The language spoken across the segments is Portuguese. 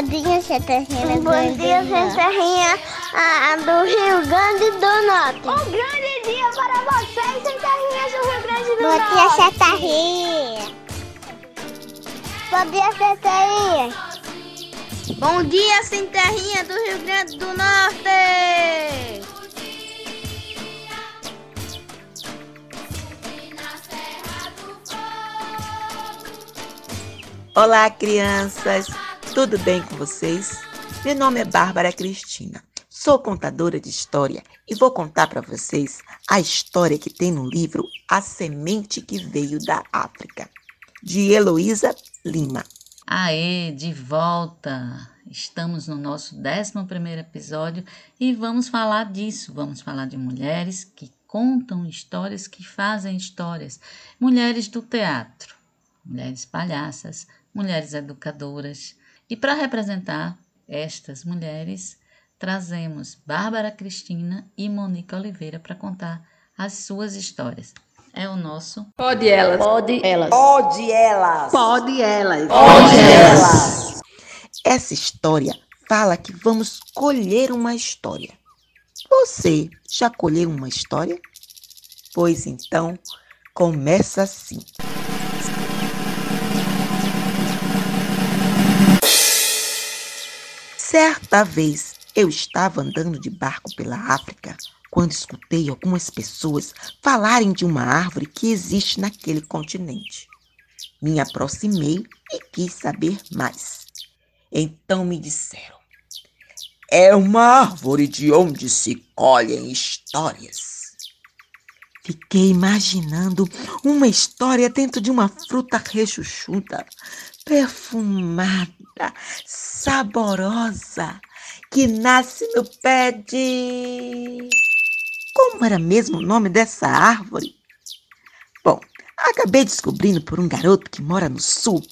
Bom dia, Serrinha. Bom dia, Serrinha ah, do Rio Grande do Norte. Um grande dia para vocês, Serrinhas do Rio Grande do Bom Norte. Bom dia, Serrinha. Bom dia, Serrinha. Bom dia, sem terrinha do Rio Grande do Norte! Olá, crianças! Tudo bem com vocês? Meu nome é Bárbara Cristina. Sou contadora de história e vou contar para vocês a história que tem no livro A Semente que Veio da África, de Heloísa Lima. Aê, de volta! Estamos no nosso 11 episódio e vamos falar disso. Vamos falar de mulheres que contam histórias, que fazem histórias. Mulheres do teatro, mulheres palhaças, mulheres educadoras. E para representar estas mulheres, trazemos Bárbara Cristina e Monique Oliveira para contar as suas histórias. É o nosso Pode elas. Pode elas. Pode elas. Pode elas. Pode elas. Essa história fala que vamos colher uma história. Você já colheu uma história? Pois então, começa assim. Certa vez eu estava andando de barco pela África quando escutei algumas pessoas falarem de uma árvore que existe naquele continente. Me aproximei e quis saber mais. Então me disseram: é uma árvore de onde se colhem histórias. Fiquei imaginando uma história dentro de uma fruta rechuchuda, perfumada, saborosa, que nasce no pé de. Como era mesmo o nome dessa árvore? Bom, acabei descobrindo por um garoto que mora no sul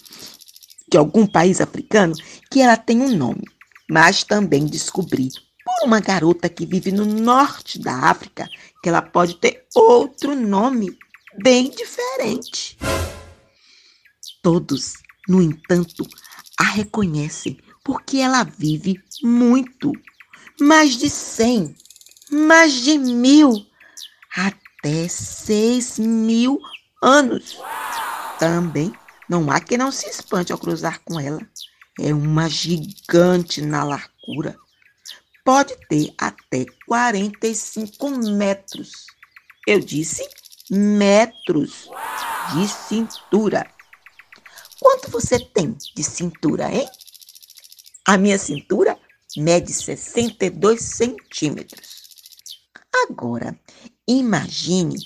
de algum país africano que ela tem um nome, mas também descobri por uma garota que vive no norte da África que ela pode ter outro nome bem diferente. Todos, no entanto, a reconhecem porque ela vive muito mais de cem, mais de mil, até seis mil anos. Também não há quem não se espante ao cruzar com ela. É uma gigante na largura. Pode ter até 45 metros. Eu disse metros de cintura. Quanto você tem de cintura, hein? A minha cintura mede 62 centímetros. Agora, imagine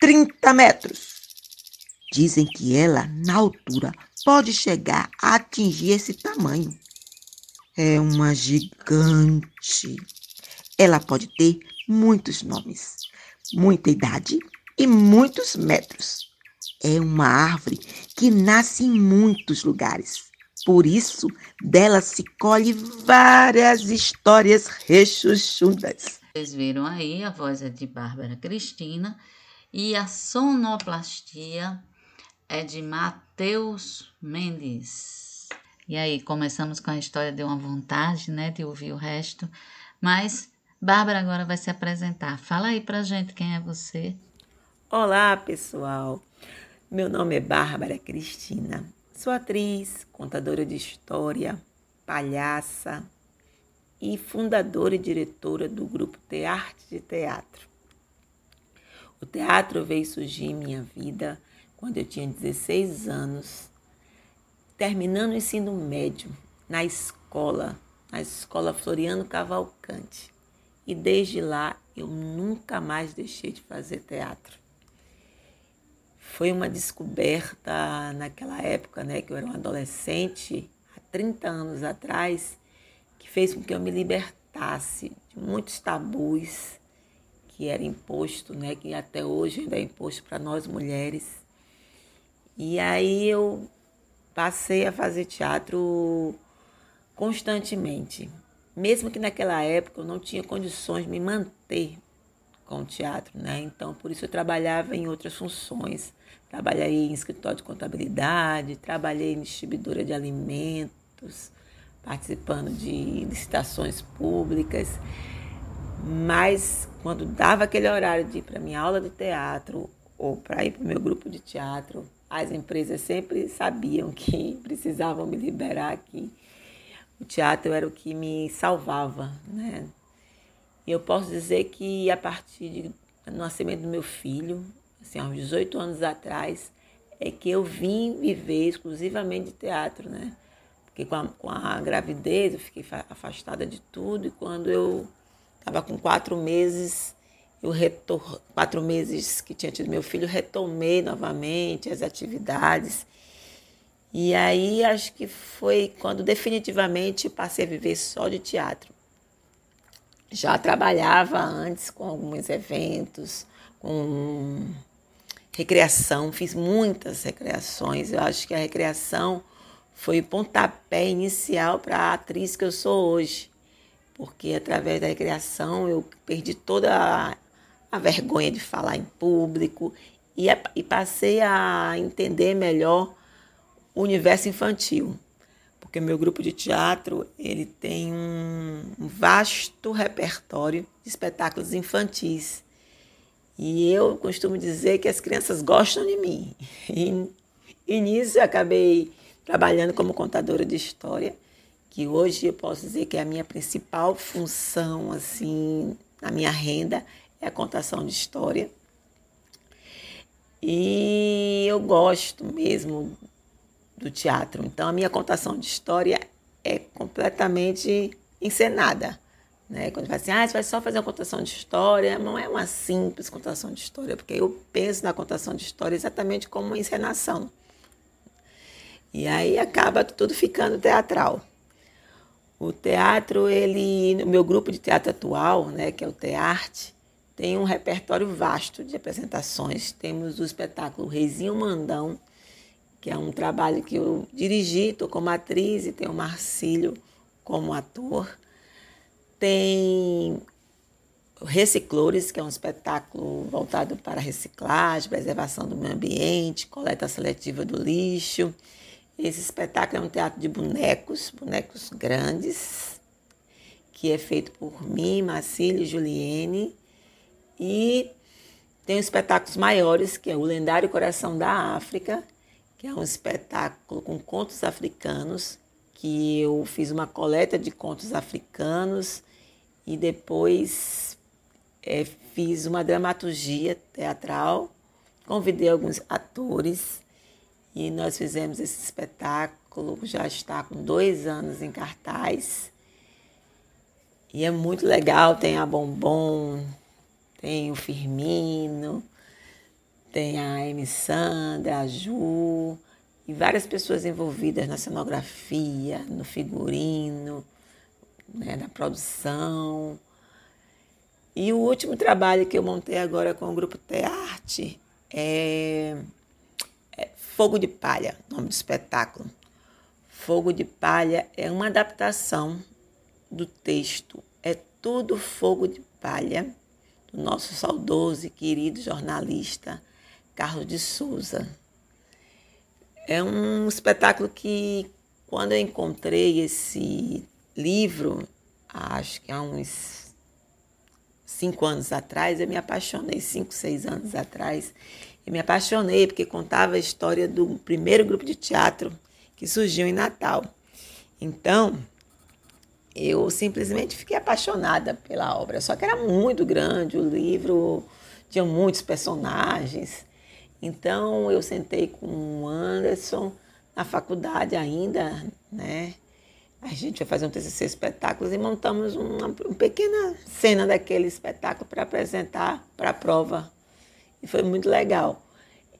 30 metros. Dizem que ela, na altura, pode chegar a atingir esse tamanho. É uma gigante. Ela pode ter muitos nomes, muita idade e muitos metros. É uma árvore que nasce em muitos lugares. Por isso, dela se colhe várias histórias rechuchudas. Vocês viram aí, a voz é de Bárbara Cristina e a sonoplastia é de Matheus Mendes. E aí, começamos com a história de uma vontade, né, de ouvir o resto. Mas Bárbara agora vai se apresentar. Fala aí pra gente quem é você. Olá, pessoal. Meu nome é Bárbara Cristina. Sou atriz, contadora de história, palhaça e fundadora e diretora do grupo Tearte de Teatro. O teatro veio surgir em minha vida quando eu tinha 16 anos, terminando o ensino médio na escola, na escola Floriano Cavalcante. E desde lá eu nunca mais deixei de fazer teatro. Foi uma descoberta naquela época, né, que eu era um adolescente, há 30 anos atrás, que fez com que eu me libertasse de muitos tabus que era imposto, né, que até hoje ainda é imposto para nós mulheres. E aí eu passei a fazer teatro constantemente, mesmo que naquela época eu não tinha condições de me manter com o teatro, né? Então, por isso eu trabalhava em outras funções. Trabalhei em escritório de contabilidade, trabalhei em distribuidora de alimentos, participando de licitações públicas. Mas quando dava aquele horário de ir para minha aula de teatro ou para ir para o meu grupo de teatro, as empresas sempre sabiam que precisavam me liberar aqui. O teatro era o que me salvava, né? E eu posso dizer que a partir do nascimento do meu filho, assim, há uns 18 anos atrás, é que eu vim viver exclusivamente de teatro, né? Porque com a, com a gravidez eu fiquei afastada de tudo e quando eu Estava com quatro meses, eu retor... quatro meses que tinha tido meu filho, retomei novamente as atividades. E aí acho que foi quando definitivamente passei a viver só de teatro. Já trabalhava antes com alguns eventos, com recreação, fiz muitas recreações. Eu acho que a recreação foi o pontapé inicial para a atriz que eu sou hoje porque através da recreação eu perdi toda a, a vergonha de falar em público e, e passei a entender melhor o universo infantil, porque meu grupo de teatro ele tem um vasto repertório de espetáculos infantis. E eu costumo dizer que as crianças gostam de mim. E, e nisso eu acabei trabalhando como contadora de história que hoje eu posso dizer que é a minha principal função, assim, na minha renda, é a contação de história. E eu gosto mesmo do teatro. Então, a minha contação de história é completamente encenada. Né? Quando fala assim, ah, você vai só fazer uma contação de história, não é uma simples contação de história, porque eu penso na contação de história exatamente como uma encenação. E aí acaba tudo ficando teatral. O teatro, ele, o meu grupo de teatro atual, né, que é o Tearte, tem um repertório vasto de apresentações. Temos o espetáculo Reizinho Mandão, que é um trabalho que eu dirigi, estou como atriz e tenho o Marcílio como ator. Tem Reciclores, que é um espetáculo voltado para reciclagem, preservação do meio ambiente, coleta seletiva do lixo. Esse espetáculo é um teatro de bonecos, bonecos grandes, que é feito por mim, Marcílio e Juliene. E tem espetáculos maiores, que é o Lendário Coração da África, que é um espetáculo com contos africanos, que eu fiz uma coleta de contos africanos e depois é, fiz uma dramaturgia teatral, convidei alguns atores e nós fizemos esse espetáculo, já está com dois anos em cartaz. E é muito legal, tem a Bombom, tem o Firmino, tem a Amy Sandra, a Ju, e várias pessoas envolvidas na cenografia, no figurino, né, na produção. E o último trabalho que eu montei agora com o grupo Tearte é Fogo de Palha, nome do espetáculo. Fogo de Palha é uma adaptação do texto É Tudo Fogo de Palha, do nosso saudoso e querido jornalista Carlos de Souza. É um espetáculo que, quando eu encontrei esse livro, acho que há uns cinco anos atrás, eu me apaixonei, cinco, seis anos atrás, eu me apaixonei porque contava a história do primeiro grupo de teatro que surgiu em Natal. Então, eu simplesmente fiquei apaixonada pela obra. Só que era muito grande, o livro tinha muitos personagens. Então, eu sentei com o Anderson na faculdade ainda, né? A gente vai fazer um TCC espetáculos e montamos uma, uma pequena cena daquele espetáculo para apresentar para a prova e foi muito legal.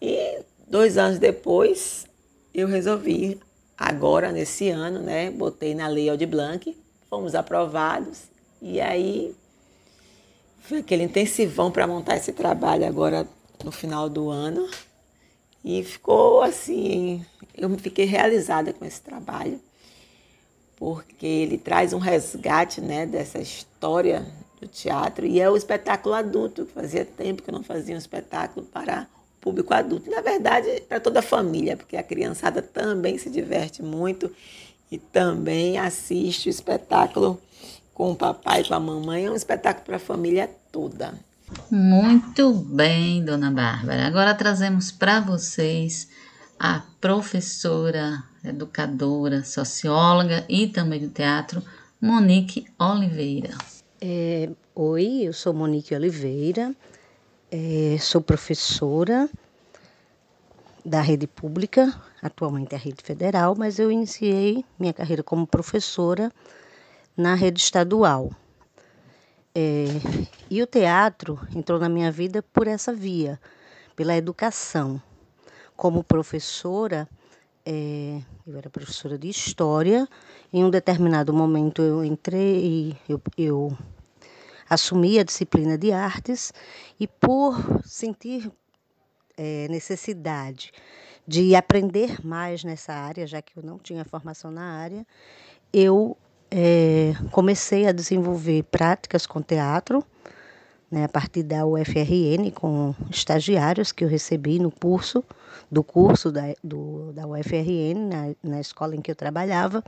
E dois anos depois, eu resolvi, agora nesse ano, né? Botei na Lei Aldir Blanc, fomos aprovados. E aí foi aquele intensivão para montar esse trabalho agora no final do ano. E ficou assim, eu fiquei realizada com esse trabalho, porque ele traz um resgate né, dessa história do teatro e é o espetáculo adulto, que fazia tempo que eu não fazia um espetáculo para o público adulto. Na verdade, para toda a família, porque a criançada também se diverte muito e também assiste o espetáculo com o papai e com a mamãe. É um espetáculo para a família toda. Muito bem, dona Bárbara. Agora trazemos para vocês a professora, educadora, socióloga e também do teatro, Monique Oliveira. É, oi, eu sou Monique Oliveira, é, sou professora da rede pública, atualmente é a rede federal, mas eu iniciei minha carreira como professora na rede estadual. É, e o teatro entrou na minha vida por essa via, pela educação. Como professora, é, eu era professora de história. Em um determinado momento eu entrei, eu, eu assumi a disciplina de artes e por sentir é, necessidade de aprender mais nessa área, já que eu não tinha formação na área, eu é, comecei a desenvolver práticas com teatro, né, a partir da UFRN, com estagiários que eu recebi no curso, do curso da, do, da UFRN, na, na escola em que eu trabalhava.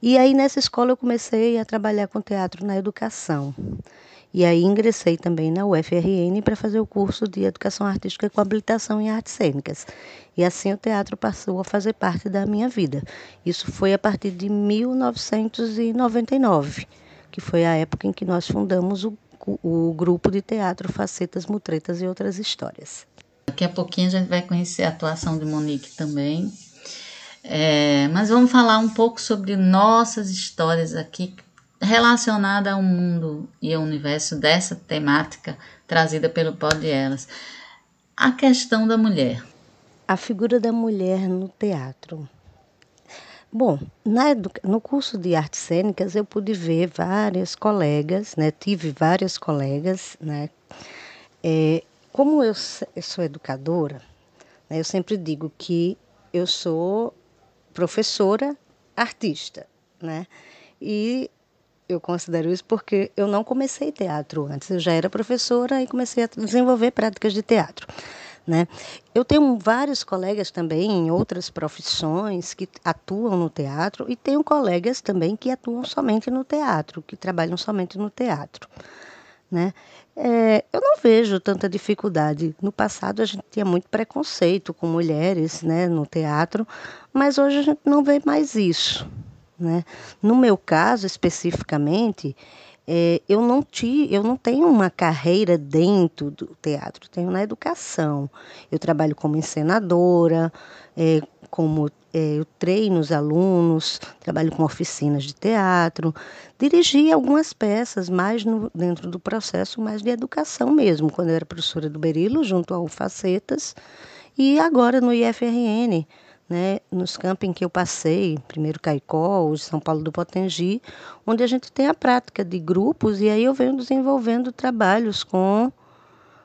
E aí, nessa escola, eu comecei a trabalhar com teatro na educação. E aí ingressei também na UFRN para fazer o curso de Educação Artística com habilitação em artes cênicas. E assim o teatro passou a fazer parte da minha vida. Isso foi a partir de 1999, que foi a época em que nós fundamos o, o grupo de teatro Facetas, Mutretas e Outras Histórias. Daqui a pouquinho a gente vai conhecer a atuação de Monique também. É, mas vamos falar um pouco sobre nossas histórias aqui relacionada ao mundo e ao universo dessa temática trazida pelo Pod Elas. A questão da mulher. A figura da mulher no teatro. Bom, na, no curso de artes cênicas eu pude ver várias colegas, né? Tive várias colegas, né? É, como eu, eu, sou educadora, né? eu sempre digo que eu sou professora artista, né? E eu considero isso porque eu não comecei teatro antes. Eu já era professora e comecei a desenvolver práticas de teatro. Né? Eu tenho vários colegas também em outras profissões que atuam no teatro e tenho colegas também que atuam somente no teatro, que trabalham somente no teatro. Né? É, eu não vejo tanta dificuldade. No passado a gente tinha muito preconceito com mulheres né, no teatro, mas hoje a gente não vê mais isso. Né? No meu caso, especificamente, é, eu, não ti, eu não tenho uma carreira dentro do teatro, tenho na educação. Eu trabalho como encenadora, é, como é, eu treino os alunos, trabalho com oficinas de teatro, dirigi algumas peças mais no, dentro do processo mais de educação mesmo, quando eu era professora do Berilo, junto ao Facetas, e agora no IFRN, né, nos em que eu passei, primeiro Caicó, hoje São Paulo do Potengi, onde a gente tem a prática de grupos e aí eu venho desenvolvendo trabalhos com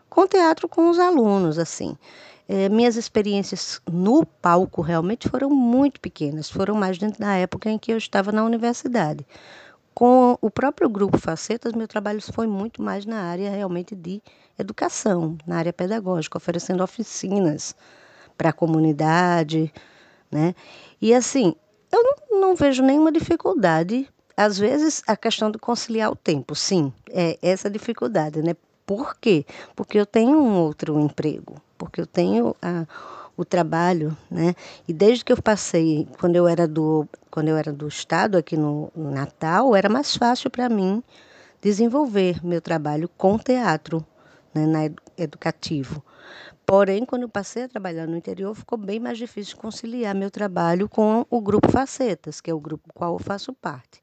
com teatro com os alunos, assim. É, minhas experiências no palco realmente foram muito pequenas, foram mais dentro da época em que eu estava na universidade. Com o próprio grupo Facetas, meu trabalho foi muito mais na área realmente de educação, na área pedagógica, oferecendo oficinas para a comunidade, né? E assim, eu não, não vejo nenhuma dificuldade. Às vezes, a questão de conciliar o tempo, sim, é essa dificuldade, né? Por quê? Porque eu tenho um outro emprego, porque eu tenho a, o trabalho, né? E desde que eu passei, quando eu era do, quando eu era do estado aqui no, no Natal, era mais fácil para mim desenvolver meu trabalho com teatro, né, na educativo. Porém, quando passei a trabalhar no interior, ficou bem mais difícil conciliar meu trabalho com o grupo Facetas, que é o grupo qual eu faço parte.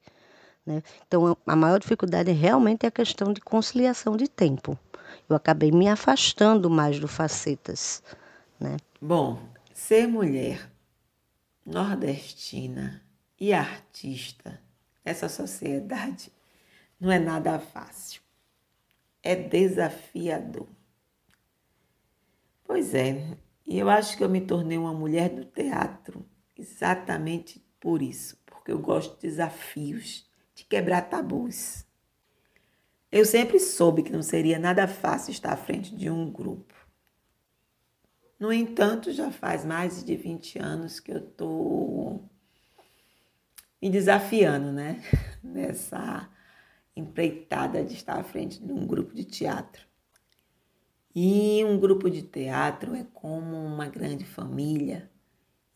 Né? Então, a maior dificuldade realmente é a questão de conciliação de tempo. Eu acabei me afastando mais do Facetas. Né? Bom, ser mulher nordestina e artista nessa sociedade não é nada fácil. É desafiador. Pois é, e eu acho que eu me tornei uma mulher do teatro exatamente por isso, porque eu gosto de desafios, de quebrar tabus. Eu sempre soube que não seria nada fácil estar à frente de um grupo. No entanto, já faz mais de 20 anos que eu estou me desafiando, né? Nessa empreitada de estar à frente de um grupo de teatro. E um grupo de teatro é como uma grande família.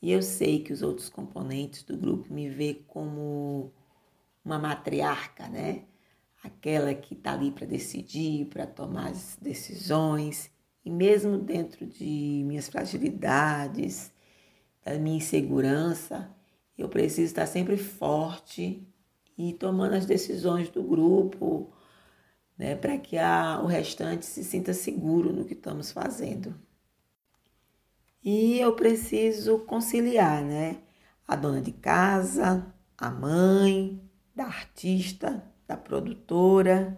E eu sei que os outros componentes do grupo me vê como uma matriarca, né? Aquela que está ali para decidir, para tomar as decisões. E mesmo dentro de minhas fragilidades, da minha insegurança, eu preciso estar sempre forte e tomando as decisões do grupo, né, para que a, o restante se sinta seguro no que estamos fazendo. E eu preciso conciliar, né? A dona de casa, a mãe, da artista, da produtora,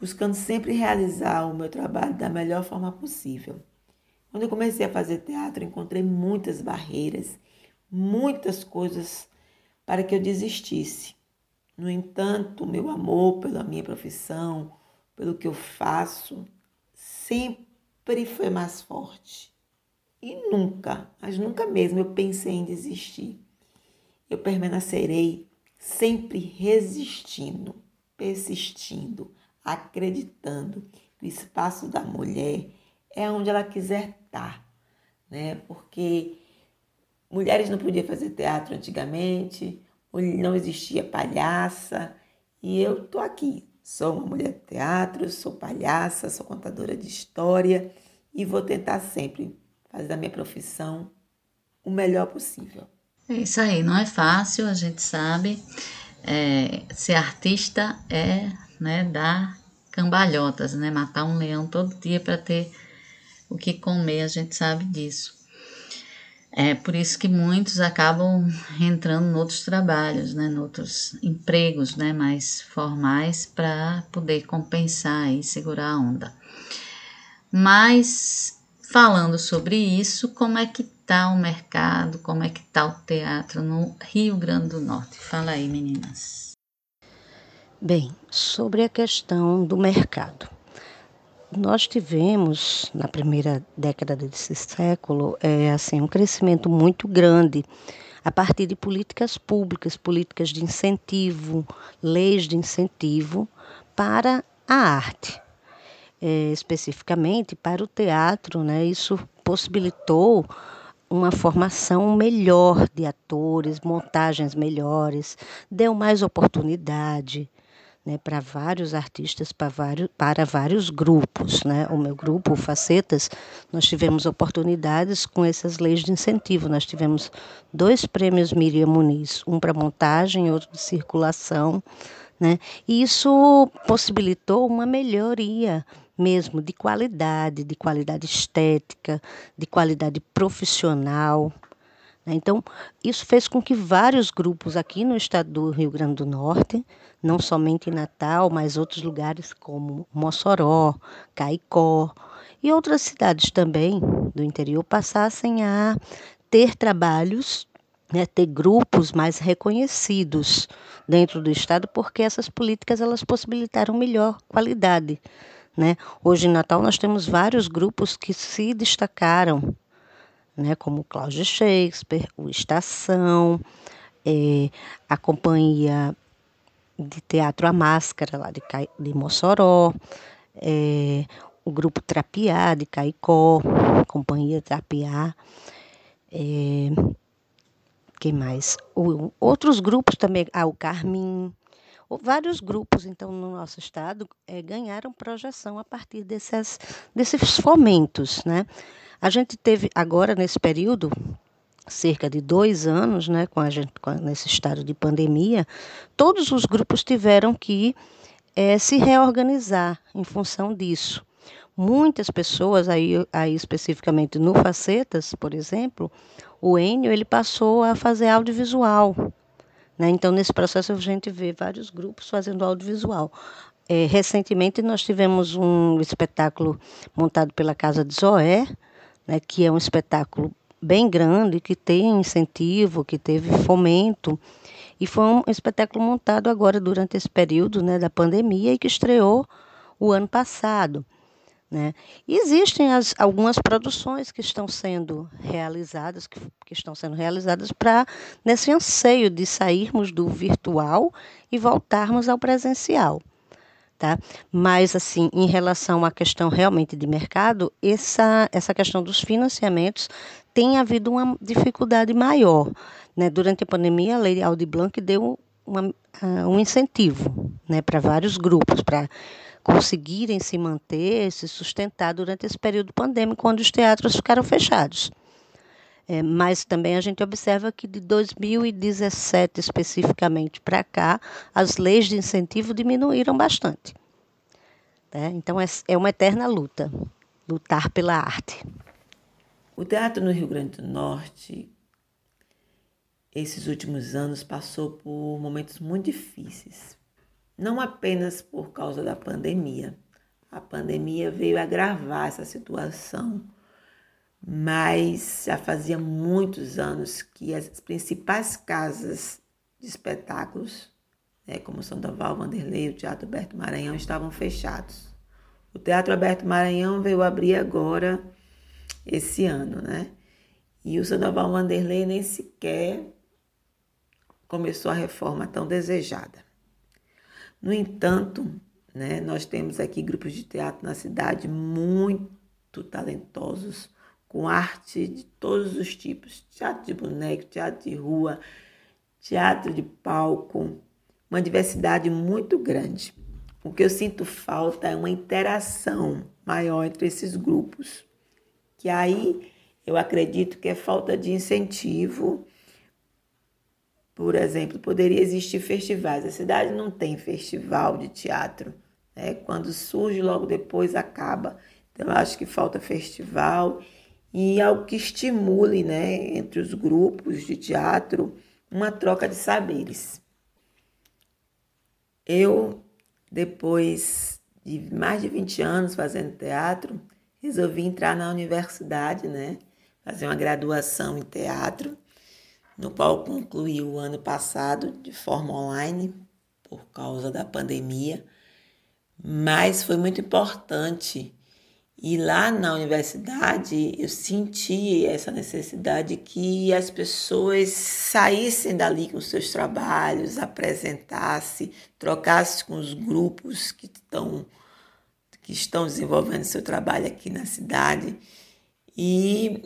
buscando sempre realizar o meu trabalho da melhor forma possível. Quando eu comecei a fazer teatro, encontrei muitas barreiras, muitas coisas para que eu desistisse. No entanto, meu amor pela minha profissão, pelo que eu faço, sempre foi mais forte. E nunca, mas nunca mesmo eu pensei em desistir. Eu permanecerei sempre resistindo, persistindo, acreditando que o espaço da mulher é onde ela quiser estar, né? Porque mulheres não podiam fazer teatro antigamente, não existia palhaça. E eu tô aqui. Sou uma mulher de teatro, sou palhaça, sou contadora de história e vou tentar sempre fazer da minha profissão o melhor possível. É isso aí, não é fácil, a gente sabe. É, ser artista é né, dar cambalhotas, né? Matar um leão todo dia para ter o que comer, a gente sabe disso. É por isso que muitos acabam entrando em outros trabalhos, né, em outros empregos, né, mais formais para poder compensar e segurar a onda. Mas falando sobre isso, como é que tá o mercado, como é que tá o teatro no Rio Grande do Norte? Fala aí, meninas. Bem, sobre a questão do mercado. Nós tivemos, na primeira década desse século, é, assim, um crescimento muito grande a partir de políticas públicas, políticas de incentivo, leis de incentivo para a arte. É, especificamente para o teatro, né? isso possibilitou uma formação melhor de atores, montagens melhores, deu mais oportunidade, né, para vários artistas, para vários, para vários grupos. Né? O meu grupo, o Facetas, nós tivemos oportunidades com essas leis de incentivo. Nós tivemos dois prêmios Miriam Muniz, um para montagem e outro de circulação. Né? E isso possibilitou uma melhoria mesmo de qualidade, de qualidade estética, de qualidade profissional. Né? Então, isso fez com que vários grupos aqui no estado do Rio Grande do Norte, não somente em Natal, mas outros lugares como Mossoró, Caicó e outras cidades também do interior passassem a ter trabalhos, né, ter grupos mais reconhecidos dentro do estado, porque essas políticas elas possibilitaram melhor qualidade. Né? Hoje em Natal nós temos vários grupos que se destacaram né, como Cláudio Shakespeare, o Estação, é, a Companhia de Teatro A Máscara, lá de, de Mossoró, é, o Grupo Trapiá, de Caicó, Companhia Trapiá, é, quem mais? O, outros grupos também, ah, o Carmim, vários grupos, então, no nosso estado, é, ganharam projeção a partir desses, desses fomentos, né? A gente teve agora, nesse período, cerca de dois anos, né, com a gente, com, nesse estado de pandemia, todos os grupos tiveram que é, se reorganizar em função disso. Muitas pessoas, aí, aí especificamente no Facetas, por exemplo, o Enio ele passou a fazer audiovisual. Né? Então, nesse processo, a gente vê vários grupos fazendo audiovisual. É, recentemente, nós tivemos um espetáculo montado pela Casa de Zoé, né, que é um espetáculo bem grande, que tem incentivo, que teve fomento. E foi um espetáculo montado agora durante esse período né, da pandemia e que estreou o ano passado. Né? Existem as, algumas produções que estão sendo realizadas, que, que estão sendo realizadas para nesse anseio de sairmos do virtual e voltarmos ao presencial. Tá? Mas, assim, em relação à questão realmente de mercado, essa, essa questão dos financiamentos tem havido uma dificuldade maior. Né? Durante a pandemia, a Lei Aldi Blanc deu uma, uh, um incentivo né, para vários grupos, para conseguirem se manter, se sustentar durante esse período pandêmico, quando os teatros ficaram fechados. É, mas também a gente observa que de 2017 especificamente para cá, as leis de incentivo diminuíram bastante. Né? Então é, é uma eterna luta, lutar pela arte. O teatro no Rio Grande do Norte, esses últimos anos, passou por momentos muito difíceis. Não apenas por causa da pandemia. A pandemia veio agravar essa situação mas já fazia muitos anos que as principais casas de espetáculos, né, como o Sandoval Vanderlei, o Teatro Alberto Maranhão, estavam fechados. O Teatro Alberto Maranhão veio abrir agora, esse ano, né? E o Sandoval Vanderlei nem sequer começou a reforma tão desejada. No entanto, né, nós temos aqui grupos de teatro na cidade muito talentosos, com arte de todos os tipos: teatro de boneco, teatro de rua, teatro de palco, uma diversidade muito grande. O que eu sinto falta é uma interação maior entre esses grupos, que aí eu acredito que é falta de incentivo. Por exemplo, poderia existir festivais. A cidade não tem festival de teatro. Né? Quando surge, logo depois acaba. Então, eu acho que falta festival e algo que estimule né, entre os grupos de teatro uma troca de saberes. Eu, depois de mais de 20 anos fazendo teatro, resolvi entrar na universidade, né, fazer uma graduação em teatro, no qual concluí o ano passado de forma online, por causa da pandemia, mas foi muito importante e lá na universidade eu senti essa necessidade que as pessoas saíssem dali com seus trabalhos, apresentassem, trocassem com os grupos que estão, que estão desenvolvendo seu trabalho aqui na cidade. E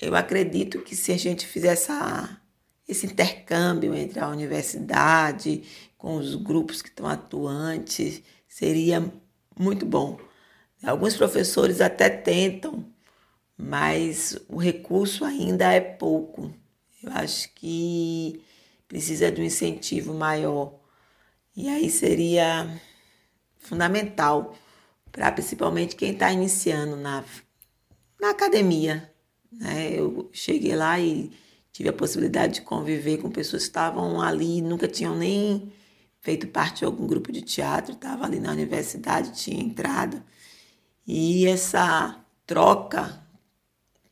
eu acredito que se a gente fizer essa, esse intercâmbio entre a universidade com os grupos que estão atuantes, seria muito bom. Alguns professores até tentam, mas o recurso ainda é pouco. Eu acho que precisa de um incentivo maior. E aí seria fundamental para principalmente quem está iniciando na, na academia. Né? Eu cheguei lá e tive a possibilidade de conviver com pessoas que estavam ali, nunca tinham nem feito parte de algum grupo de teatro, estavam ali na universidade, tinha entrado. E essa troca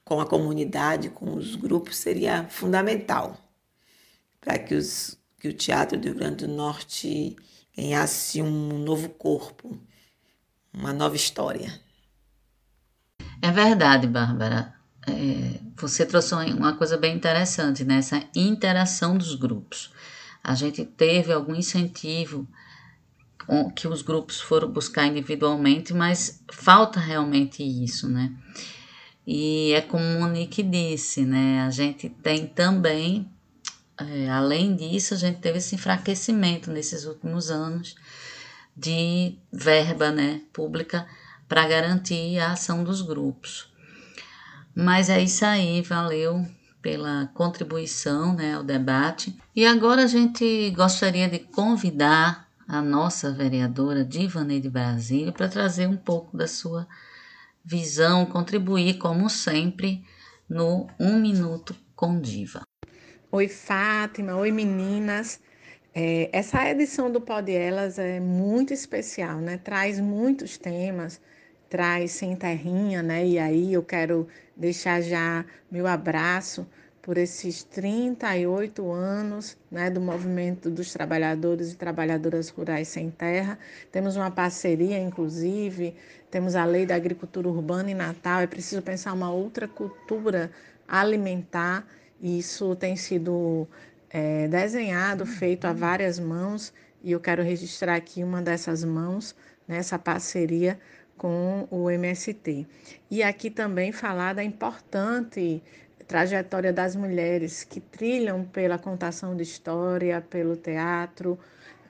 com a comunidade, com os grupos, seria fundamental para que, os, que o Teatro do Rio Grande do Norte ganhasse um novo corpo, uma nova história. É verdade, Bárbara. É, você trouxe uma coisa bem interessante, né? Interação dos grupos. A gente teve algum incentivo que os grupos foram buscar individualmente, mas falta realmente isso, né? E é como o Monique disse, né? A gente tem também, é, além disso, a gente teve esse enfraquecimento nesses últimos anos de verba, né, pública para garantir a ação dos grupos. Mas é isso aí, valeu pela contribuição, né, ao debate. E agora a gente gostaria de convidar a nossa vereadora Divanei de Brasília para trazer um pouco da sua visão, contribuir, como sempre, no Um Minuto com Diva. Oi, Fátima. Oi, meninas. É, essa edição do Pod Elas é muito especial, né? Traz muitos temas, traz Sem Terrinha, né? E aí eu quero deixar já meu abraço por esses 38 anos né, do movimento dos trabalhadores e trabalhadoras rurais sem terra. Temos uma parceria, inclusive, temos a lei da agricultura urbana em Natal. É preciso pensar uma outra cultura alimentar. Isso tem sido é, desenhado, feito a várias mãos, e eu quero registrar aqui uma dessas mãos, nessa parceria com o MST. E aqui também falar da importante trajetória das mulheres que trilham pela contação de história, pelo teatro,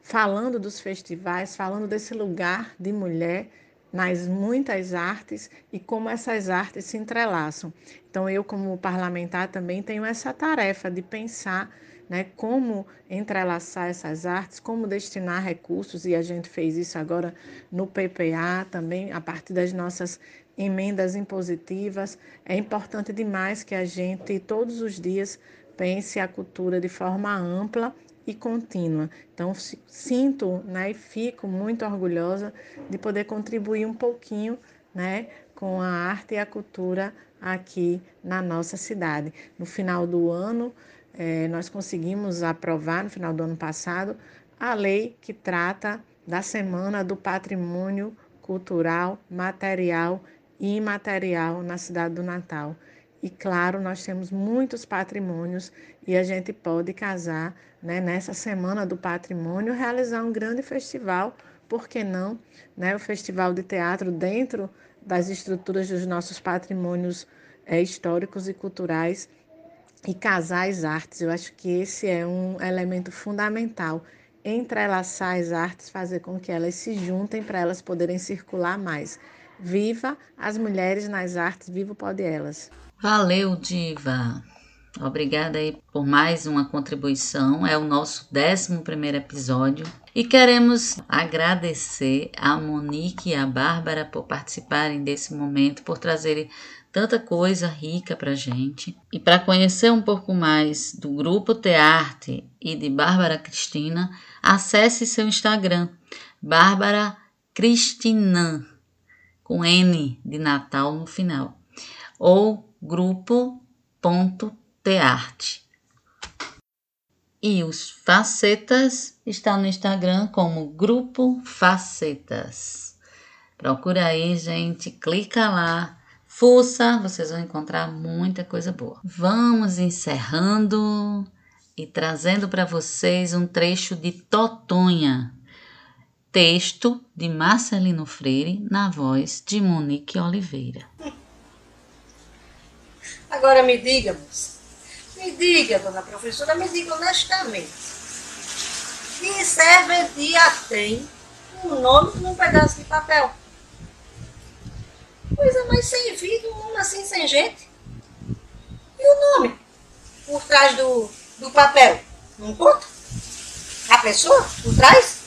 falando dos festivais, falando desse lugar de mulher nas muitas artes e como essas artes se entrelaçam. Então, eu, como parlamentar, também tenho essa tarefa de pensar né, como entrelaçar essas artes, como destinar recursos, e a gente fez isso agora no PPA também, a partir das nossas emendas impositivas. É importante demais que a gente, todos os dias, pense a cultura de forma ampla e contínua. Então, sinto né, e fico muito orgulhosa de poder contribuir um pouquinho né, com a arte e a cultura aqui na nossa cidade. No final do ano, eh, nós conseguimos aprovar, no final do ano passado, a lei que trata da Semana do Patrimônio Cultural, Material e imaterial na cidade do Natal. E claro, nós temos muitos patrimônios e a gente pode casar né, nessa semana do patrimônio, realizar um grande festival, por que não? Né, o festival de teatro dentro das estruturas dos nossos patrimônios é, históricos e culturais e casar as artes. Eu acho que esse é um elemento fundamental. Entrelaçar as artes, fazer com que elas se juntem para elas poderem circular mais. Viva as mulheres nas artes, viva Pode Elas. Valeu, Diva. Obrigada aí por mais uma contribuição. É o nosso 11 episódio. E queremos agradecer a Monique e a Bárbara por participarem desse momento, por trazerem tanta coisa rica para gente. E para conhecer um pouco mais do Grupo Tearte e de Bárbara Cristina, acesse seu Instagram, Bárbara Cristinan com N de Natal no final, ou grupo.tearte. E os Facetas está no Instagram como Grupo Facetas. Procura aí, gente, clica lá, fuça, vocês vão encontrar muita coisa boa. Vamos encerrando e trazendo para vocês um trecho de Totonha, Texto de Marcelino Freire, na voz de Monique Oliveira. Agora me diga, moça, me diga, dona professora, me diga honestamente, que serventia tem um nome num pedaço de papel? Coisa mais sem vida, um nome assim sem gente. E o nome? Por trás do, do papel? Não conta? A pessoa por trás?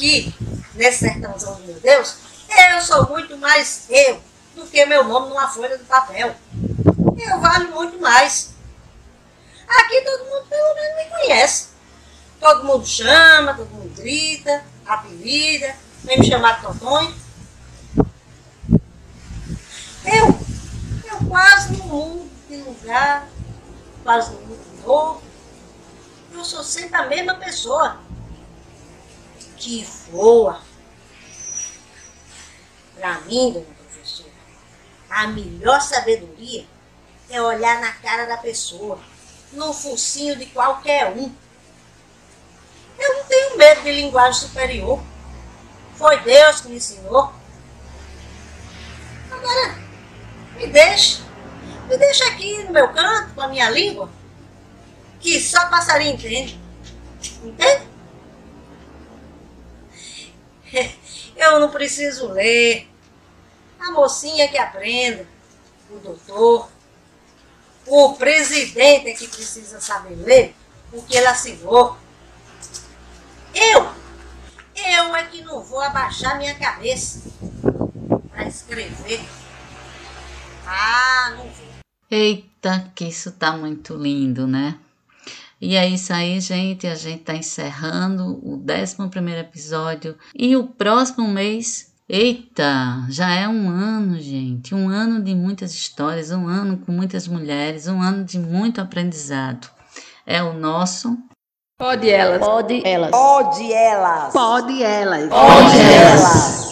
aqui, nesse sertãozão de meu Deus, eu sou muito mais eu do que meu nome numa folha de papel. Eu valho muito mais. Aqui todo mundo pelo menos me conhece. Todo mundo chama, todo mundo grita, apelida, vem me chamar de Totonho. Eu, eu quase não mudo de lugar, quase não mudo de novo. Eu sou sempre a mesma pessoa que voa. Para mim, dona professora, a melhor sabedoria é olhar na cara da pessoa, no focinho de qualquer um. Eu não tenho medo de linguagem superior. Foi Deus que me ensinou. Agora, me deixe. Me deixa aqui no meu canto, com a minha língua, que só passarinho entende. Entende? Eu não preciso ler. A mocinha que aprenda. O doutor. O presidente é que precisa saber ler porque ele assinou. Eu, eu é que não vou abaixar minha cabeça para escrever. Ah, não vou. Eita, que isso tá muito lindo, né? E é isso aí, gente. A gente tá encerrando o 11 episódio. E o próximo mês. Eita, já é um ano, gente. Um ano de muitas histórias, um ano com muitas mulheres, um ano de muito aprendizado. É o nosso. Pode elas. Pode elas. Pode elas. Pode elas. Pode elas.